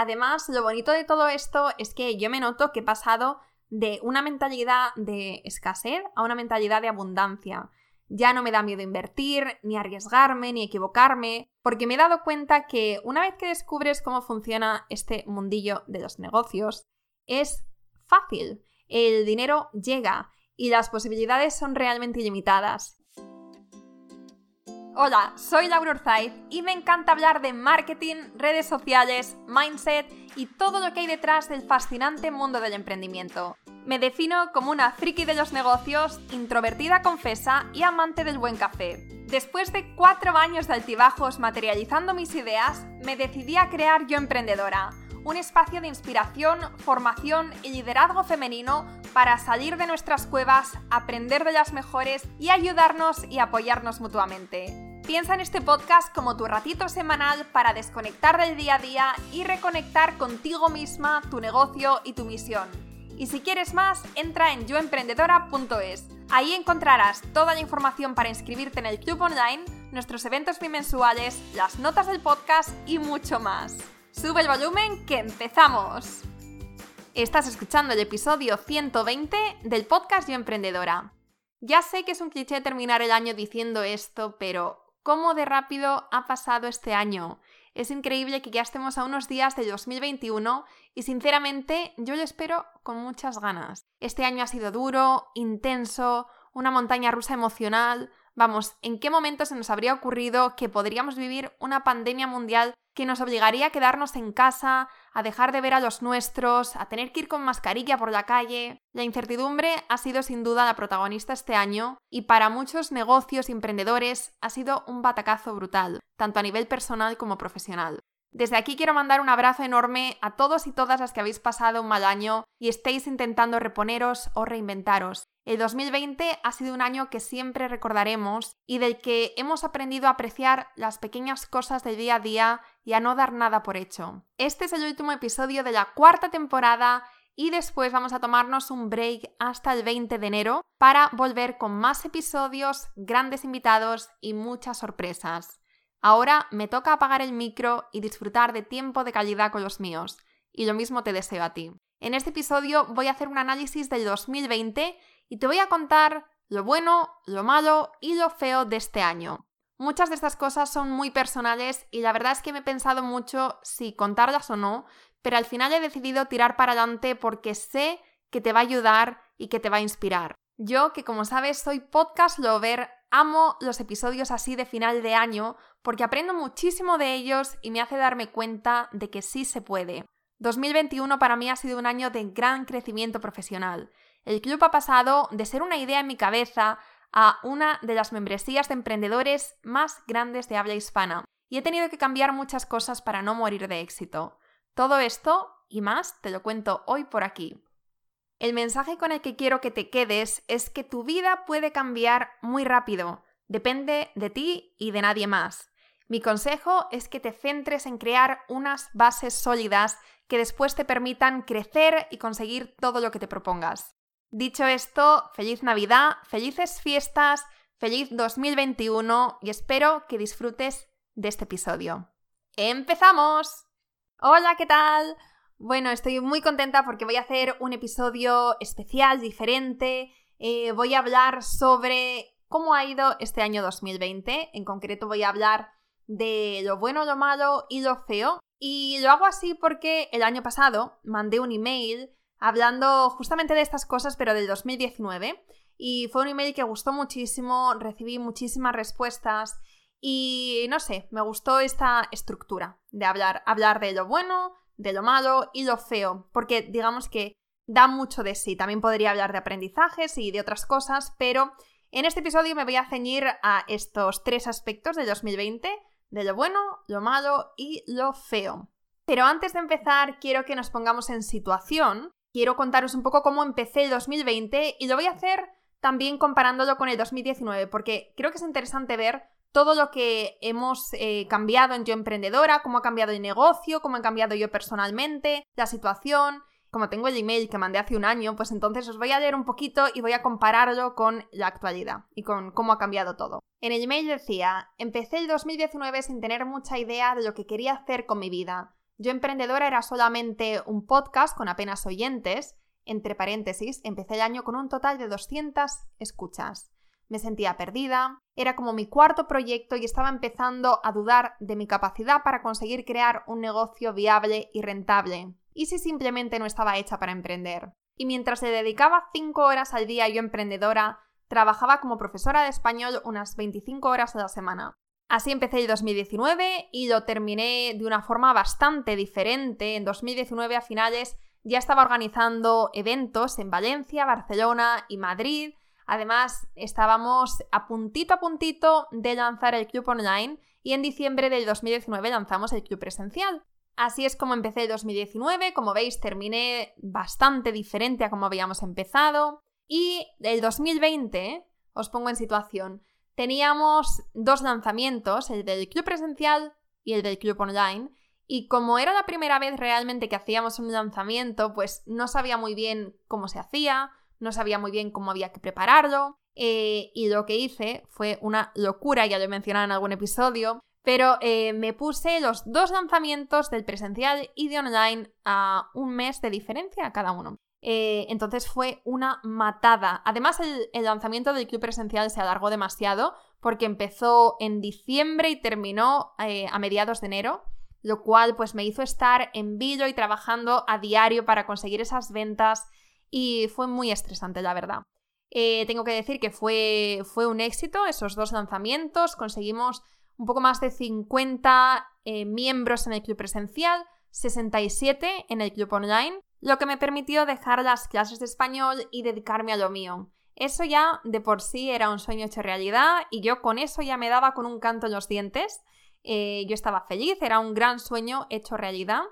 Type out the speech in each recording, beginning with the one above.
Además, lo bonito de todo esto es que yo me noto que he pasado de una mentalidad de escasez a una mentalidad de abundancia. Ya no me da miedo invertir, ni arriesgarme, ni equivocarme, porque me he dado cuenta que una vez que descubres cómo funciona este mundillo de los negocios, es fácil. El dinero llega y las posibilidades son realmente ilimitadas. Hola, soy Laura Urzaiz y me encanta hablar de marketing, redes sociales, mindset y todo lo que hay detrás del fascinante mundo del emprendimiento. Me defino como una friki de los negocios, introvertida confesa y amante del buen café. Después de cuatro años de altibajos materializando mis ideas, me decidí a crear Yo Emprendedora, un espacio de inspiración, formación y liderazgo femenino para salir de nuestras cuevas, aprender de las mejores y ayudarnos y apoyarnos mutuamente. Piensa en este podcast como tu ratito semanal para desconectar del día a día y reconectar contigo misma, tu negocio y tu misión. Y si quieres más, entra en yoemprendedora.es. Ahí encontrarás toda la información para inscribirte en el club online, nuestros eventos bimensuales, las notas del podcast y mucho más. Sube el volumen que empezamos. Estás escuchando el episodio 120 del podcast Yo Emprendedora. Ya sé que es un cliché terminar el año diciendo esto, pero cómo de rápido ha pasado este año. Es increíble que ya estemos a unos días de 2021 y sinceramente yo lo espero con muchas ganas. Este año ha sido duro, intenso, una montaña rusa emocional. Vamos, ¿en qué momento se nos habría ocurrido que podríamos vivir una pandemia mundial que nos obligaría a quedarnos en casa, a dejar de ver a los nuestros, a tener que ir con mascarilla por la calle. La incertidumbre ha sido sin duda la protagonista este año y para muchos negocios y emprendedores ha sido un batacazo brutal, tanto a nivel personal como profesional. Desde aquí quiero mandar un abrazo enorme a todos y todas las que habéis pasado un mal año y estéis intentando reponeros o reinventaros. El 2020 ha sido un año que siempre recordaremos y del que hemos aprendido a apreciar las pequeñas cosas del día a día y a no dar nada por hecho. Este es el último episodio de la cuarta temporada y después vamos a tomarnos un break hasta el 20 de enero para volver con más episodios, grandes invitados y muchas sorpresas. Ahora me toca apagar el micro y disfrutar de tiempo de calidad con los míos, y lo mismo te deseo a ti. En este episodio voy a hacer un análisis del 2020 y te voy a contar lo bueno, lo malo y lo feo de este año. Muchas de estas cosas son muy personales y la verdad es que me he pensado mucho si contarlas o no, pero al final he decidido tirar para adelante porque sé que te va a ayudar y que te va a inspirar. Yo, que como sabes soy podcast lover, amo los episodios así de final de año porque aprendo muchísimo de ellos y me hace darme cuenta de que sí se puede. 2021 para mí ha sido un año de gran crecimiento profesional. El club ha pasado de ser una idea en mi cabeza a una de las membresías de emprendedores más grandes de habla hispana y he tenido que cambiar muchas cosas para no morir de éxito. Todo esto y más te lo cuento hoy por aquí. El mensaje con el que quiero que te quedes es que tu vida puede cambiar muy rápido, depende de ti y de nadie más. Mi consejo es que te centres en crear unas bases sólidas que después te permitan crecer y conseguir todo lo que te propongas. Dicho esto, feliz Navidad, felices fiestas, feliz 2021 y espero que disfrutes de este episodio. ¡Empezamos! Hola, ¿qué tal? Bueno, estoy muy contenta porque voy a hacer un episodio especial, diferente. Eh, voy a hablar sobre cómo ha ido este año 2020. En concreto voy a hablar de lo bueno, lo malo y lo feo. Y lo hago así porque el año pasado mandé un email hablando justamente de estas cosas, pero del 2019. Y fue un email que gustó muchísimo, recibí muchísimas respuestas y no sé, me gustó esta estructura de hablar, hablar de lo bueno, de lo malo y lo feo, porque digamos que da mucho de sí. También podría hablar de aprendizajes y de otras cosas, pero en este episodio me voy a ceñir a estos tres aspectos de 2020, de lo bueno, lo malo y lo feo. Pero antes de empezar, quiero que nos pongamos en situación. Quiero contaros un poco cómo empecé el 2020 y lo voy a hacer también comparándolo con el 2019, porque creo que es interesante ver todo lo que hemos eh, cambiado en Yo Emprendedora, cómo ha cambiado el negocio, cómo he cambiado yo personalmente, la situación. Como tengo el email que mandé hace un año, pues entonces os voy a leer un poquito y voy a compararlo con la actualidad y con cómo ha cambiado todo. En el email decía, empecé el 2019 sin tener mucha idea de lo que quería hacer con mi vida. Yo Emprendedora era solamente un podcast con apenas oyentes, entre paréntesis, empecé el año con un total de 200 escuchas. Me sentía perdida, era como mi cuarto proyecto y estaba empezando a dudar de mi capacidad para conseguir crear un negocio viable y rentable. ¿Y si simplemente no estaba hecha para emprender? Y mientras le dedicaba 5 horas al día yo emprendedora, trabajaba como profesora de español unas 25 horas a la semana. Así empecé el 2019 y lo terminé de una forma bastante diferente. En 2019 a finales ya estaba organizando eventos en Valencia, Barcelona y Madrid. Además, estábamos a puntito a puntito de lanzar el club online y en diciembre del 2019 lanzamos el club presencial. Así es como empecé el 2019, como veis terminé bastante diferente a como habíamos empezado. Y el 2020, os pongo en situación, teníamos dos lanzamientos, el del club presencial y el del club online, y como era la primera vez realmente que hacíamos un lanzamiento, pues no sabía muy bien cómo se hacía, no sabía muy bien cómo había que prepararlo, eh, y lo que hice fue una locura, ya lo he mencionado en algún episodio, pero eh, me puse los dos lanzamientos del presencial y de online a un mes de diferencia cada uno. Eh, entonces fue una matada. Además, el, lanzamiento del club presencial se alargó demasiado porque empezó en diciembre y terminó eh, a mediados de enero, lo cual pues me hizo estar en vídeo y trabajando a diario para conseguir esas ventas y fue muy estresante, la verdad. Eh, tengo que decir que fue, fue un éxito esos dos lanzamientos, conseguimos un poco más de 50 miembros en el club presencial, 67 en el club online lo que me permitió dejar las clases de español y dedicarme a lo mío. Eso ya de por sí era un sueño hecho realidad y yo con eso ya me daba con un canto en los dientes. Eh, yo estaba feliz, era un gran sueño hecho realidad.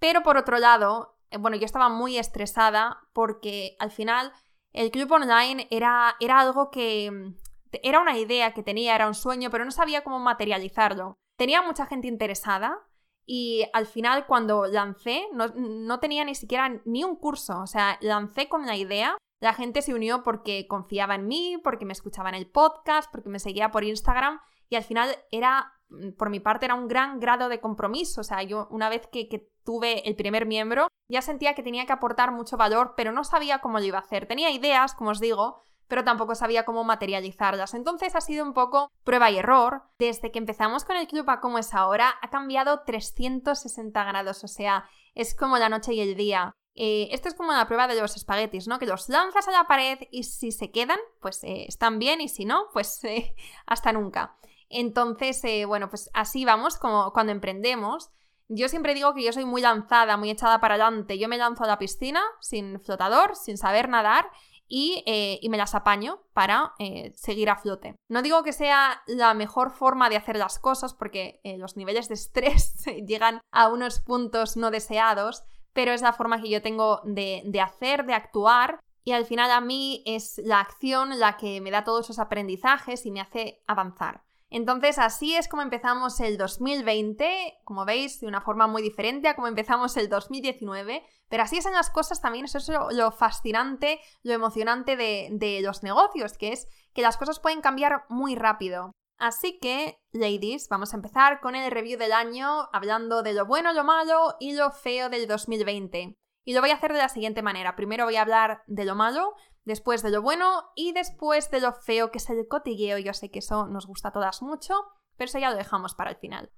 Pero por otro lado, eh, bueno, yo estaba muy estresada porque al final el club online era, era algo que... Mm, era una idea que tenía, era un sueño, pero no sabía cómo materializarlo. Tenía mucha gente interesada, y al final, cuando lancé, no, tenía ni siquiera ni un curso. O sea, lancé con la idea. La gente se unió porque confiaba en mí, porque me escuchaba en el podcast, porque me seguía por Instagram. Y al final era, por mi parte, era un gran grado de compromiso. O sea, yo una vez que, que tuve el primer miembro, ya sentía que tenía que aportar mucho valor, pero no sabía cómo lo iba a hacer. Tenía ideas, como os digo, pero tampoco sabía cómo materializarlas. Entonces ha sido un poco prueba y error. Desde que empezamos con el club a como es ahora, ha cambiado 360 grados, o sea, es como la noche y el día. Eh, esto es como la prueba de los espaguetis, ¿no? Que los lanzas a la pared y si se quedan, pues eh, están bien y si no, pues eh, hasta nunca. Entonces, bueno, pues así vamos como cuando emprendemos. Yo siempre digo que yo soy muy lanzada, muy echada para adelante. Yo me lanzo a la piscina sin flotador, sin saber nadar eh, y, me las apaño para eh, seguir a flote. No digo que sea la mejor forma de hacer las cosas porque eh, los niveles de estrés llegan a unos puntos no deseados, pero es la forma que yo tengo de, de hacer, de actuar y al final a mí es la acción la que me da todos esos aprendizajes y me hace avanzar. Entonces así es como empezamos el 2020, como veis, de una forma muy diferente a como empezamos el 2019, pero así son las cosas también, eso es lo, fascinante, lo emocionante de, de los negocios, que es que las cosas pueden cambiar muy rápido. Así que, ladies, vamos a empezar con el review del año, hablando de lo bueno, lo malo y lo feo del 2020. Y lo voy a hacer de la siguiente manera. Primero voy a hablar de lo malo, después de lo bueno y después de lo feo, que es el cotilleo. Yo sé que eso nos gusta a todas mucho, pero eso ya lo dejamos para el final.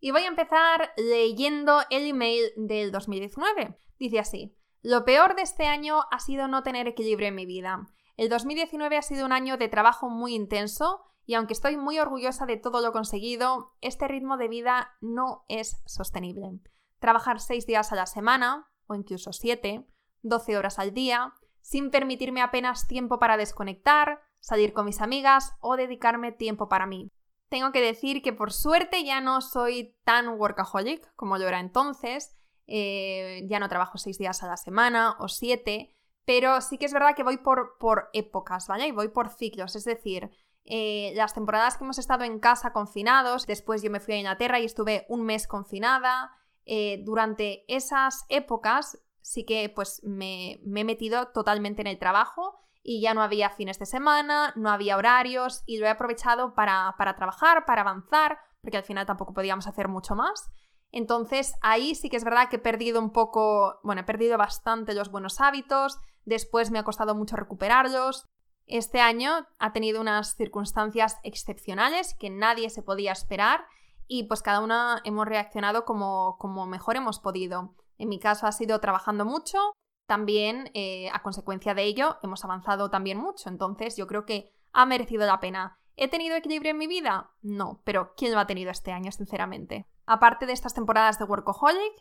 Y voy a empezar leyendo el email del 2019. Dice así, lo peor de este año ha sido no tener equilibrio en mi vida. El 2019 ha sido un año de trabajo muy intenso y aunque estoy muy orgullosa de todo lo conseguido, este ritmo de vida no es sostenible. Trabajar seis días a la semana, o incluso siete, 12 horas al día, sin permitirme apenas tiempo para desconectar, salir con mis amigas o dedicarme tiempo para mí. Tengo que decir que por suerte ya no soy tan workaholic como yo era entonces, eh, ya no trabajo seis días a la semana o siete, pero sí que es verdad que voy por, por épocas, ¿vale? Y voy por ciclos, es decir, eh, las temporadas que hemos estado en casa confinados, después yo me fui a Inglaterra y estuve un mes confinada, eh, durante esas épocas sí que pues me, he metido totalmente en el trabajo y ya no había fines de semana, no había horarios y lo he aprovechado para, trabajar, para avanzar, porque al final tampoco podíamos hacer mucho más. Entonces ahí sí que es verdad que he perdido un poco, bueno, he perdido bastante los buenos hábitos, después me ha costado mucho recuperarlos. Este año ha tenido unas circunstancias excepcionales que nadie se podía esperar y pues cada una hemos reaccionado como, como mejor hemos podido. En mi caso ha sido trabajando mucho, también eh, a consecuencia de ello hemos avanzado también mucho, entonces yo creo que ha merecido la pena. ¿He tenido equilibrio en mi vida? No, pero ¿quién lo ha tenido este año, sinceramente? Aparte de estas temporadas de Workaholic,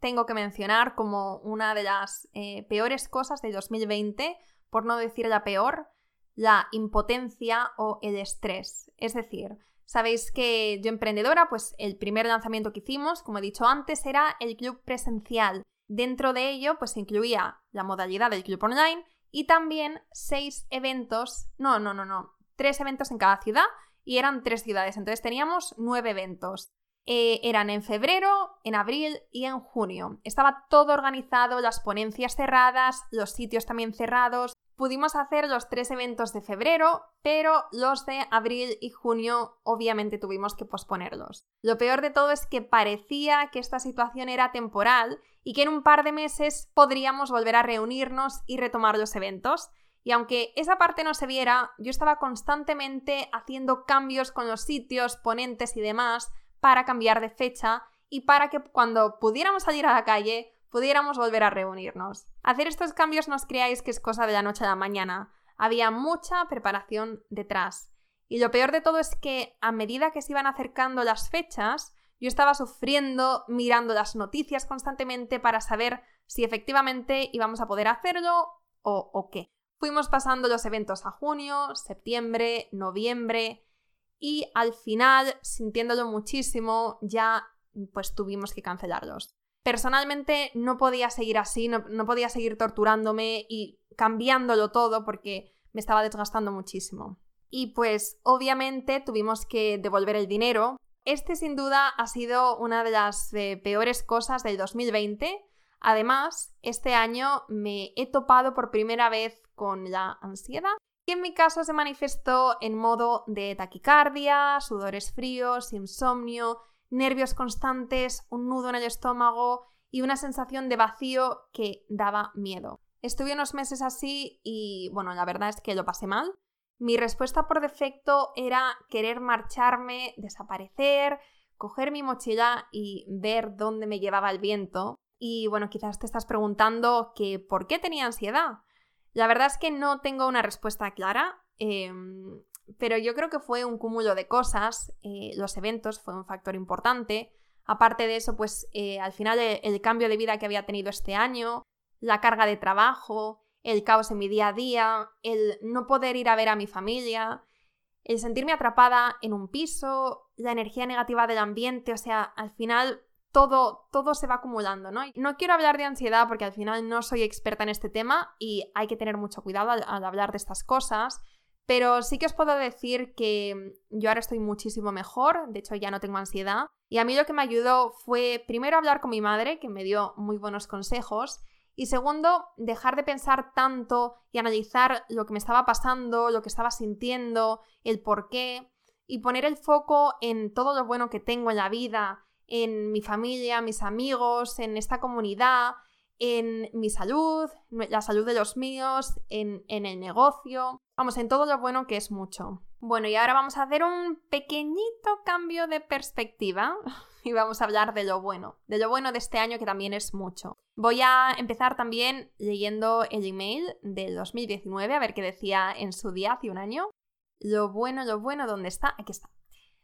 tengo que mencionar como una de las eh, peores cosas de 2020, por no decir la peor, la impotencia o el estrés. Es decir, sabéis que yo emprendedora, pues el primer lanzamiento que hicimos, como he dicho antes, era el club presencial. Dentro de ello, pues incluía la modalidad del club online y también seis eventos, no, no, no, no, tres eventos en cada ciudad y eran tres ciudades, entonces teníamos nueve eventos. Eh, eran en febrero, en abril y en junio. Estaba todo organizado, las ponencias cerradas, los sitios también cerrados. Pudimos hacer los tres eventos de febrero, pero los de abril y junio obviamente tuvimos que posponerlos. Lo peor de todo es que parecía que esta situación era temporal y que en un par de meses podríamos volver a reunirnos y retomar los eventos. Y aunque esa parte no se viera, yo estaba constantemente haciendo cambios con los sitios, ponentes y demás para cambiar de fecha y para que cuando pudiéramos salir a la calle pudiéramos volver a reunirnos. Hacer estos cambios no os creáis que es cosa de la noche a la mañana. Había mucha preparación detrás. Y lo peor de todo es que a medida que se iban acercando las fechas, yo estaba sufriendo, mirando las noticias constantemente para saber si efectivamente íbamos a poder hacerlo o, qué. Fuimos pasando los eventos a junio, septiembre, noviembre, y al final, sintiéndolo muchísimo, ya pues tuvimos que cancelarlos. Personalmente no podía seguir así, no, no podía seguir torturándome y cambiándolo todo porque me estaba desgastando muchísimo. Y pues obviamente tuvimos que devolver el dinero. Este sin duda ha sido una de las eh, peores cosas del 2020. Además, este año me he topado por primera vez con la ansiedad que en mi caso se manifestó en modo de taquicardia, sudores fríos, insomnio, nervios constantes, un nudo en el estómago y una sensación de vacío que daba miedo. Estuve unos meses así y bueno, la verdad es que lo pasé mal. Mi respuesta por defecto era querer marcharme, desaparecer, coger mi mochila y ver dónde me llevaba el viento. Y bueno, quizás te estás preguntando que por qué tenía ansiedad. La verdad es que no tengo una respuesta clara, em, pero yo creo que fue un cúmulo de cosas. Eh, los eventos fue un factor importante. Aparte de eso, pues eh, al final el, el cambio de vida que había tenido este año, la carga de trabajo, el caos en mi día a día, el no poder ir a ver a mi familia, el sentirme atrapada en un piso, la energía negativa del ambiente, o sea, al final todo, todo se va acumulando, ¿no? No quiero hablar de ansiedad porque al final no soy experta en este tema y hay que tener mucho cuidado al, hablar de estas cosas, pero sí que os puedo decir que yo ahora estoy muchísimo mejor, de hecho ya no tengo ansiedad, y a mí lo que me ayudó fue primero hablar con mi madre, que me dio muy buenos consejos, y segundo, dejar de pensar tanto y analizar lo que me estaba pasando, lo que estaba sintiendo, el por qué, y poner el foco en todo lo bueno que tengo en la vida, en mi familia, mis amigos, en esta comunidad, en mi salud, la salud de los míos, en, el negocio, vamos, en todo lo bueno que es mucho. Bueno, y ahora vamos a hacer un pequeñito cambio de perspectiva y vamos a hablar de lo bueno, de lo bueno de este año que también es mucho. Voy a empezar también leyendo el email del 2019, a ver qué decía en su día hace un año. Lo bueno, lo bueno, ¿dónde está? Aquí está.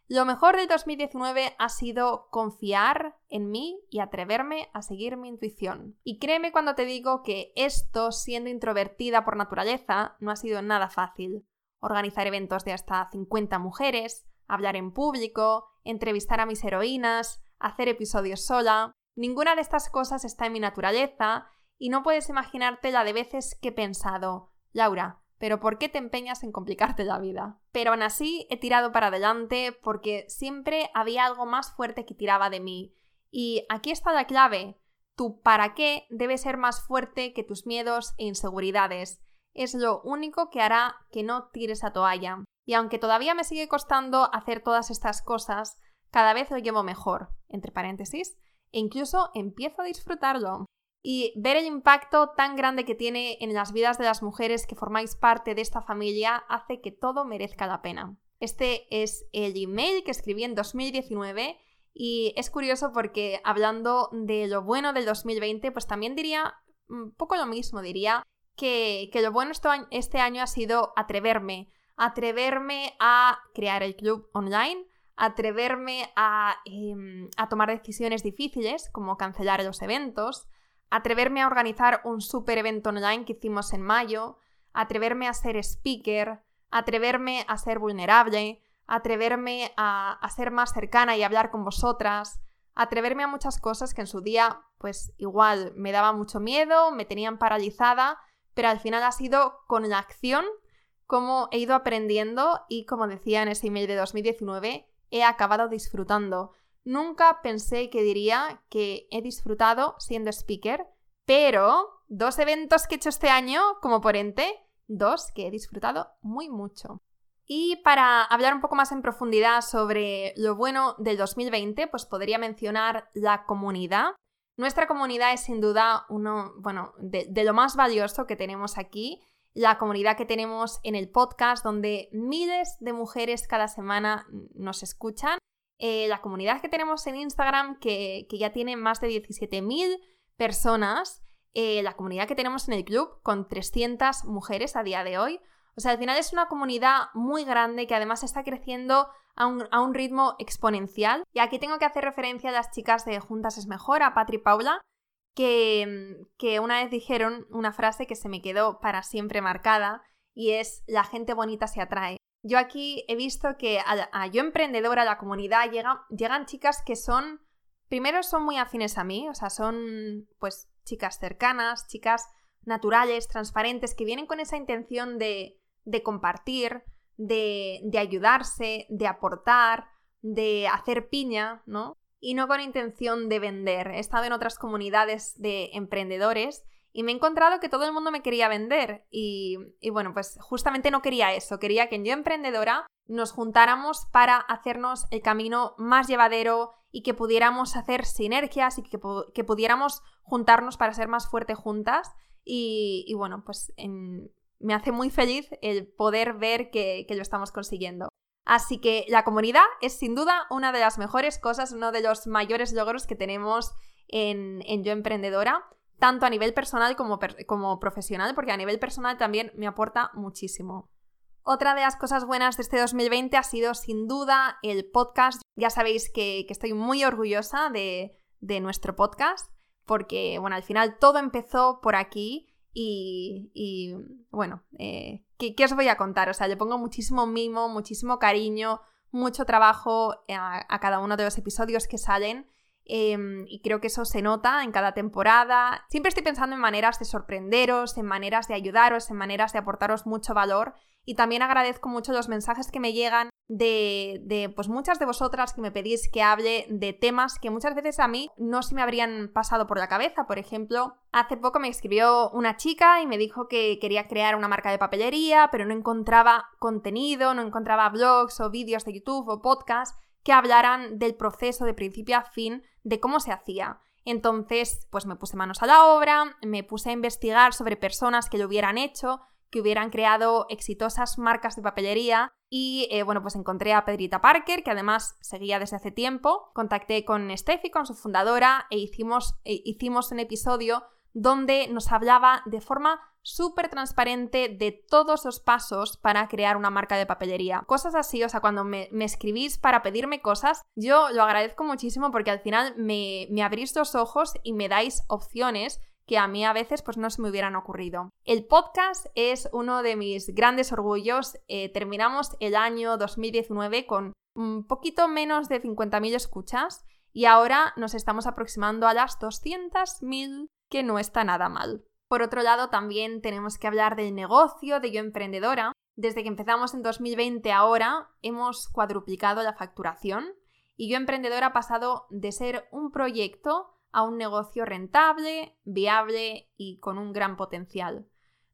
Lo mejor de 2019 ha sido confiar en mí y atreverme a seguir mi intuición. Y créeme cuando te digo que esto, siendo introvertida por naturaleza, no ha sido nada fácil. Organizar eventos de hasta 50 mujeres, hablar en público, entrevistar a mis heroínas, hacer episodios sola. Ninguna de estas cosas está en mi naturaleza y no puedes imaginarte la de veces que he pensado, Laura, pero ¿por qué te empeñas en complicarte la vida? Pero aún así he tirado para adelante porque siempre había algo más fuerte que tiraba de mí. Y aquí está la clave. Tu para qué debe ser más fuerte que tus miedos e inseguridades. Es lo único que hará que no tires a toalla. Y aunque todavía me sigue costando hacer todas estas cosas, cada vez lo llevo mejor, entre paréntesis, e incluso empiezo a disfrutarlo. Y ver el impacto tan grande que tiene en las vidas de las mujeres que formáis parte de esta familia hace que todo merezca la pena. Este es el email que escribí en 2019 y es curioso porque hablando de lo bueno del 2020, pues también diría un poco lo mismo, diría que, lo bueno este año ha sido atreverme, atreverme a crear el club online, atreverme a, em, a tomar decisiones difíciles como cancelar los eventos, atreverme a organizar un super evento online que hicimos en mayo, atreverme a ser speaker, atreverme a ser vulnerable, atreverme a, a, ser más cercana y hablar con vosotras, atreverme a muchas cosas que en su día, pues igual me daba mucho miedo, me tenían paralizada, pero al final ha sido con la acción como he ido aprendiendo y como decía en ese email de 2019, he acabado disfrutando. Nunca pensé que diría que he disfrutado siendo speaker, pero dos eventos que he hecho este año como ponente, dos que he disfrutado muy mucho. Y para hablar un poco más en profundidad sobre lo bueno del 2020, pues podría mencionar la comunidad. Nuestra comunidad es sin duda uno, bueno, de, de lo más valioso que tenemos aquí la comunidad que tenemos en el podcast, donde miles de mujeres cada semana nos escuchan, eh, la comunidad que tenemos en Instagram, que, ya tiene más de 17.000 personas, eh, la comunidad que tenemos en el club, con 300 mujeres a día de hoy. O sea, al final es una comunidad muy grande que además está creciendo a un, a un, ritmo exponencial. Y aquí tengo que hacer referencia a las chicas de Juntas es Mejor, a Patri y Paula, que, que una vez dijeron una frase que se me quedó para siempre marcada y es la gente bonita se atrae. Yo aquí he visto que a, Yo Emprendedora, a la comunidad, llegan chicas que son, primero son muy afines a mí, o sea, son pues chicas cercanas, chicas naturales, transparentes, que vienen con esa intención de, de compartir, de, de ayudarse, de aportar, de hacer piña, ¿no? y no con intención de vender. He estado en otras comunidades de emprendedores y me he encontrado que todo el mundo me quería vender y, bueno, pues justamente no quería eso, quería que en Yo Emprendedora nos juntáramos para hacernos el camino más llevadero y que pudiéramos hacer sinergias y que, pudiéramos juntarnos para ser más fuertes juntas y, bueno, pues me hace muy feliz el poder ver que lo estamos consiguiendo. Así que la comunidad es sin duda una de las mejores cosas, uno de los mayores logros que tenemos en, Yo Emprendedora, tanto a nivel personal como, como profesional, porque a nivel personal también me aporta muchísimo. Otra de las cosas buenas de este 2020 ha sido sin duda el podcast. Ya sabéis que, estoy muy orgullosa de, de, nuestro podcast porque, bueno, al final todo empezó por aquí y, bueno, eh, ¿qué, os voy a contar? O sea, le pongo muchísimo mimo, muchísimo cariño, mucho trabajo a, cada uno de los episodios que salen. Em, y creo que eso se nota en cada temporada. Siempre estoy pensando en maneras de sorprenderos, en maneras de ayudaros, en maneras de aportaros mucho valor. Y también agradezco mucho los mensajes que me llegan de, de, pues muchas de vosotras que me pedís que hable de temas que muchas veces a mí no se me habrían pasado por la cabeza. Por ejemplo, hace poco me escribió una chica y me dijo que quería crear una marca de papelería, pero no encontraba contenido, no encontraba blogs o vídeos de YouTube o podcasts que hablaran del proceso de principio a fin de cómo se hacía. Entonces, pues me puse manos a la obra, me puse a investigar sobre personas que lo hubieran hecho, que hubieran creado exitosas marcas de papelería y eh, bueno, pues encontré a Pedrita Parker, que además seguía desde hace tiempo, contacté con Steffi, con su fundadora, e hicimos, e hicimos un episodio donde nos hablaba de forma súper transparente de todos los pasos para crear una marca de papelería. Cosas así, o sea, cuando me, escribís para pedirme cosas, yo lo agradezco muchísimo porque al final me, abrís los ojos y me dais opciones que a mí a veces pues no se me hubieran ocurrido. El podcast es uno de mis grandes orgullos. Eh, terminamos el año 2019 con un poquito menos de 50.000 escuchas y ahora nos estamos aproximando a las 200.000, que no está nada mal. Por otro lado, también tenemos que hablar del negocio de Yo Emprendedora. Desde que empezamos en 2020 ahora hemos cuadruplicado la facturación y Yo Emprendedora ha pasado de ser un proyecto a un negocio rentable, viable y con un gran potencial.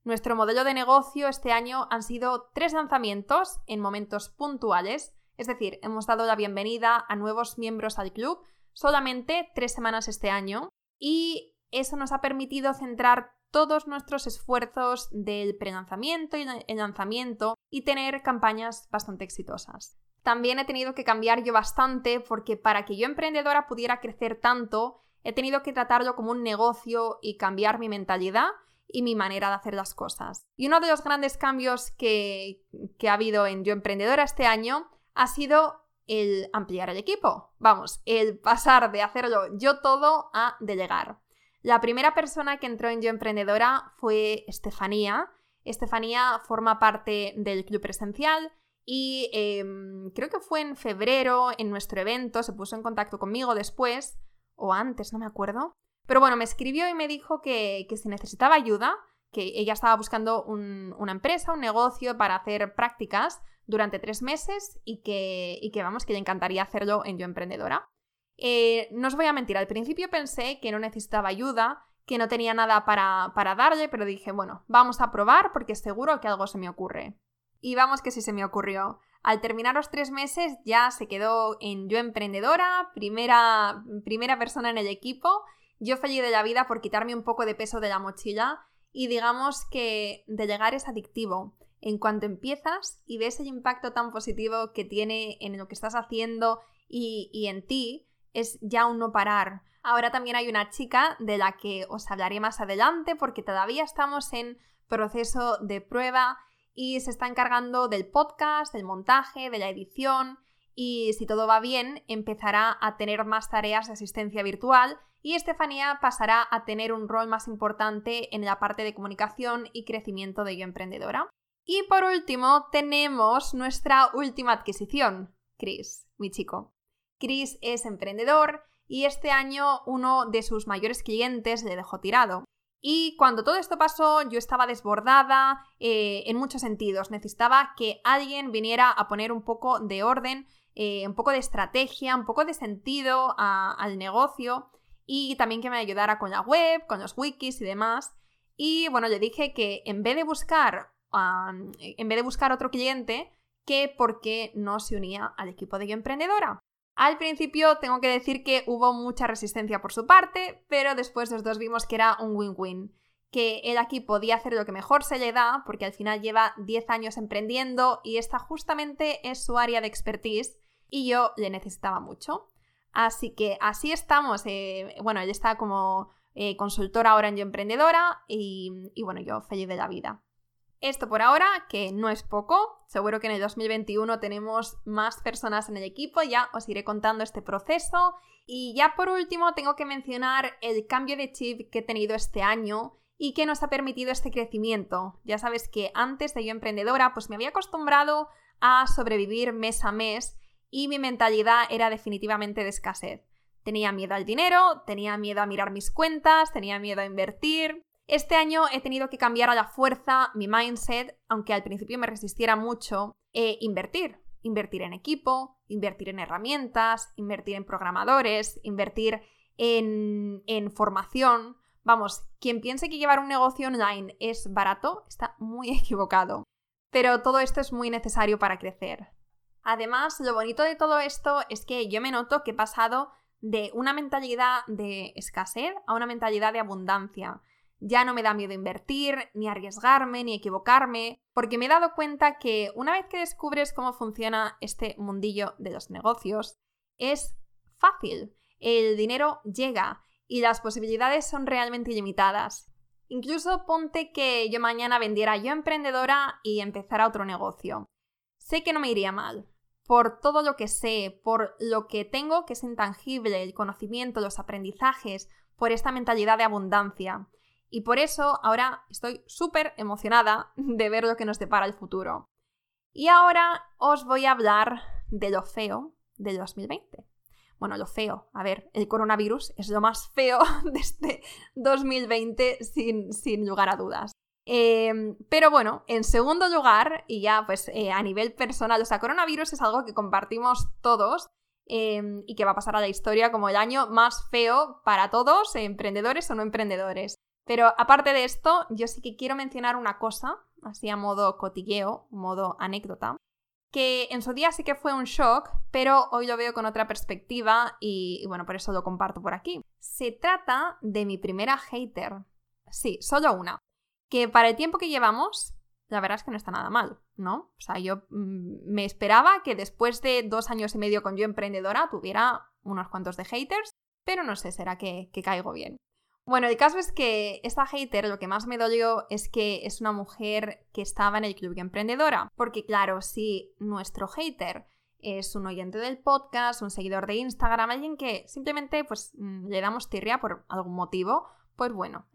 Nuestro modelo de negocio este año han sido tres lanzamientos en momentos puntuales, Es decir, hemos dado la bienvenida a nuevos miembros al club solamente tres semanas este año y eso nos ha permitido centrar todos nuestros esfuerzos del pre-lanzamiento y el lanzamiento y tener campañas bastante exitosas. También he tenido que cambiar yo bastante porque para que yo emprendedora pudiera crecer tanto, he tenido que tratarlo como un negocio y cambiar mi mentalidad y mi manera de hacer las cosas. Y uno de los grandes cambios que, que ha habido en Yo Emprendedora este año ha sido el ampliar el equipo. Vamos, el pasar de hacerlo yo todo a delegar. La primera persona que entró en Yo Emprendedora fue Estefanía. Estefanía forma parte del club presencial y em, creo que fue en febrero, en nuestro evento, se puso en contacto conmigo después, o antes, no me acuerdo. Pero bueno, me escribió y me dijo que, si necesitaba ayuda, que ella estaba buscando una empresa, un negocio para hacer prácticas durante tres meses y que, y que vamos, que le encantaría hacerlo en Yo Emprendedora. Eh, no os voy a mentir, al principio pensé que no necesitaba ayuda, que no tenía nada para, para darle, pero dije, bueno, vamos a probar porque seguro que algo se me ocurre. Y vamos que sí se me ocurrió. Al terminar los tres meses ya se quedó en Yo Emprendedora, primera, primera persona en el equipo. Yo feliz de la vida por quitarme un poco de peso de la mochila y digamos que delegar es adictivo en cuanto empiezas y ves el impacto tan positivo que tiene en lo que estás haciendo y, en ti, es ya un no parar. Ahora también hay una chica de la que os hablaré más adelante porque todavía estamos en proceso de prueba y se está encargando del podcast, del montaje, de la edición y si todo va bien empezará a tener más tareas de asistencia virtual y Estefanía pasará a tener un rol más importante en la parte de comunicación y crecimiento de Yo Emprendedora. Y por último, tenemos nuestra última adquisición, Chris, mi chico. Chris es emprendedor y este año uno de sus mayores clientes le dejó tirado. Y cuando todo esto pasó, yo estaba desbordada eh, en muchos sentidos. Necesitaba que alguien viniera a poner un poco de orden, eh, un poco de estrategia, un poco de sentido al negocio y también que me ayudara con la web, con los wikis y demás. Y bueno, le dije que en vez de buscar en vez de buscar otro cliente, que por qué no se unía al equipo de Yo Emprendedora. Al principio tengo que decir que hubo mucha resistencia por su parte, pero después los dos vimos que era un win-win, que él aquí podía hacer lo que mejor se le da, porque al final lleva 10 años emprendiendo y esta justamente es su área de expertise y yo le necesitaba mucho. Así que así estamos. Eh, bueno, él está como eh, consultora ahora en Yo Emprendedora y, y bueno, yo feliz de la vida. Esto por ahora, que no es poco, seguro que en el 2021 tenemos más personas en el equipo, ya os iré contando este proceso. Y ya por último tengo que mencionar el cambio de chip que he tenido este año y que nos ha permitido este crecimiento. Ya sabes que antes de yo emprendedora, pues me había acostumbrado a sobrevivir mes a mes y mi mentalidad era definitivamente de escasez. Tenía miedo al dinero, tenía miedo a mirar mis cuentas, tenía miedo a invertir, este año he tenido que cambiar a la fuerza mi mindset, aunque al principio me resistiera mucho, e invertir. Invertir en equipo, invertir en herramientas, invertir en programadores, invertir en, en formación. Vamos, quien piense que llevar un negocio online es barato está muy equivocado. Pero todo esto es muy necesario para crecer. Además, lo bonito de todo esto es que yo me noto que he pasado de una mentalidad de escasez a una mentalidad de abundancia. Ya no me da miedo invertir, ni arriesgarme, ni equivocarme, porque me he dado cuenta que una vez que descubres cómo funciona este mundillo de los negocios, es fácil. El dinero llega y las posibilidades son realmente ilimitadas. Incluso ponte que yo mañana vendiera yo emprendedora y empezara otro negocio. Sé que no me iría mal. Por todo lo que sé, por lo que tengo que es intangible, el conocimiento, los aprendizajes, por esta mentalidad de abundancia. Y por eso ahora estoy súper emocionada de ver lo que nos depara el futuro. Y ahora os voy a hablar de lo feo del 2020. Bueno, lo feo. A ver, el coronavirus es lo más feo de este 2020 sin, sin lugar a dudas. Em, pero bueno, en segundo lugar, y ya pues eh, a nivel personal, o sea, coronavirus es algo que compartimos todos em, y que va a pasar a la historia como el año más feo para todos, emprendedores o no emprendedores. Pero aparte de esto, yo sí que quiero mencionar una cosa, así a modo cotilleo, modo anécdota. que en su día sí que fue un shock, pero hoy lo veo con otra perspectiva y, bueno, por eso lo comparto por aquí. Se trata de mi primera hater. Sí, solo una. Que para el tiempo que llevamos, la verdad es que no está nada mal, ¿no? O sea, yo mm, me esperaba que después de dos años y medio con yo emprendedora tuviera unos cuantos de haters, pero no sé, será que, que caigo bien. Bueno, el caso es que esta hater lo que más me dolió es que es una mujer que estaba en el club de emprendedora. Porque claro, si nuestro hater es un oyente del podcast, un seguidor de Instagram, alguien que simplemente pues mm, le damos tirria por algún motivo, pues bueno,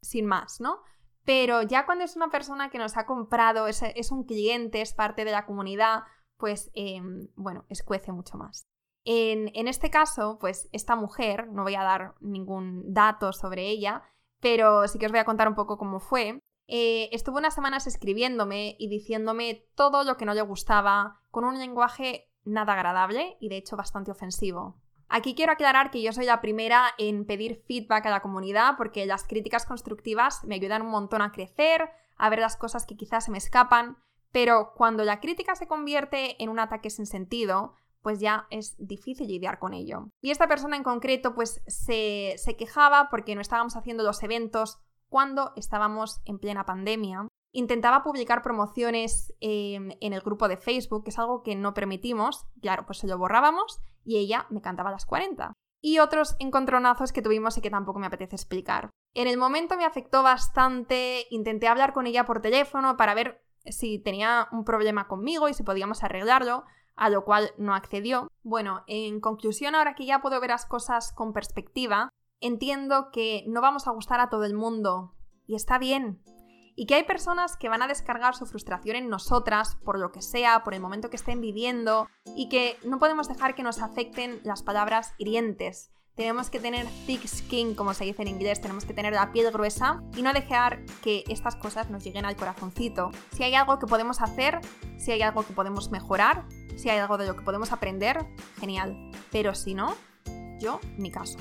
sin más, ¿no? Pero ya cuando es una persona que nos ha comprado, es, es un cliente, es parte de la comunidad, pues em, bueno, escuece mucho más. En, este caso, pues esta mujer, no voy a dar ningún dato sobre ella, pero sí que os voy a contar un poco cómo fue. Eh, estuvo unas semanas escribiéndome y diciéndome todo lo que no le gustaba, con un lenguaje nada agradable y de hecho bastante ofensivo. Aquí quiero aclarar que yo soy la primera en pedir feedback a la comunidad porque las críticas constructivas me ayudan un montón a crecer, a ver las cosas que quizás se me escapan, pero cuando la crítica se convierte en un ataque sin sentido, pues ya es difícil lidiar con ello. Y esta persona en concreto pues se, quejaba porque no estábamos haciendo los eventos cuando estábamos en plena pandemia. Intentaba publicar promociones em, en el grupo de Facebook, que es algo que no permitimos. Claro, pues se lo borrábamos y ella me cantaba a las 40. Y otros encontronazos que tuvimos y que tampoco me apetece explicar. En el momento me afectó bastante, intenté hablar con ella por teléfono para ver si tenía un problema conmigo y si podíamos arreglarlo, a lo cual no accedió. Bueno, en conclusión, ahora que ya puedo ver las cosas con perspectiva, entiendo que no vamos a gustar a todo el mundo y está bien. Y que hay personas que van a descargar su frustración en nosotras por lo que sea, por el momento que estén viviendo, y que no podemos dejar que nos afecten las palabras hirientes. Tenemos que tener thick skin, como se dice en inglés, tenemos que tener la piel gruesa y no dejar que estas cosas nos lleguen al corazoncito. Si hay algo que podemos hacer, si hay algo que podemos mejorar, si hay algo de lo que podemos aprender, genial. Pero si no, yo, mi caso.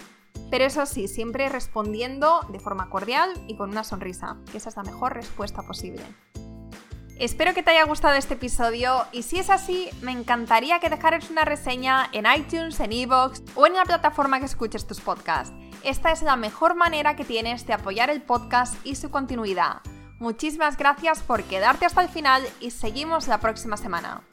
Pero eso sí, siempre respondiendo de forma cordial y con una sonrisa, que esa es la mejor respuesta posible. Espero que te haya gustado este episodio y si es así, me encantaría que dejaras una reseña en iTunes, en Evox o en la plataforma que escuches tus podcasts. Esta es la mejor manera que tienes de apoyar el podcast y su continuidad. Muchísimas gracias por quedarte hasta el final y seguimos la próxima semana.